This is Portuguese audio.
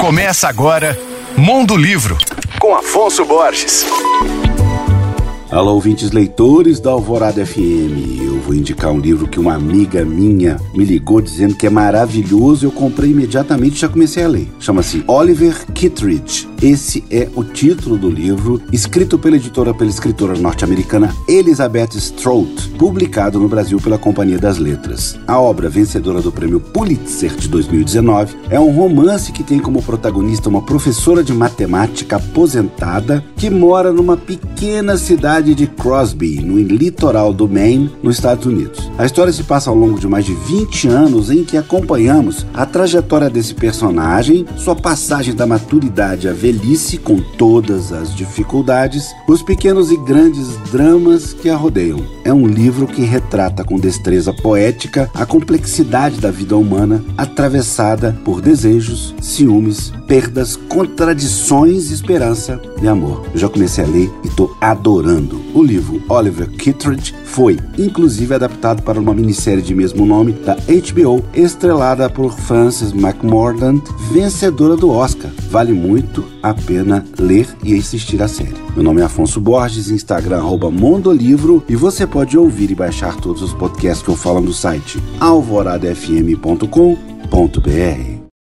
Começa agora Mundo Livro, com Afonso Borges. Alô, ouvintes leitores da Alvorada FM. Eu vou indicar um livro que uma amiga minha me ligou dizendo que é maravilhoso. Eu comprei imediatamente e já comecei a ler. Chama-se Oliver Kittredge. Esse é o título do livro, escrito pela editora pela escritora norte-americana Elizabeth Strout, publicado no Brasil pela Companhia das Letras. A obra, vencedora do prêmio Pulitzer de 2019, é um romance que tem como protagonista uma professora de matemática aposentada que mora numa pequena cidade de Crosby, no litoral do Maine, nos Estados Unidos. A história se passa ao longo de mais de 20 anos em que acompanhamos a trajetória desse personagem, sua passagem da maturidade à velhice com todas as dificuldades, os pequenos e grandes dramas que a rodeiam. É um livro que retrata com destreza poética a complexidade da vida humana atravessada por desejos, ciúmes, perdas, contradições, esperança e amor. Eu já comecei a ler e adorando. O livro Oliver Kittredge foi, inclusive, adaptado para uma minissérie de mesmo nome da HBO, estrelada por Frances McMorland, vencedora do Oscar. Vale muito a pena ler e assistir a série. Meu nome é Afonso Borges, Instagram Mondolivro e você pode ouvir e baixar todos os podcasts que eu falo no site alvoradafm.com.br.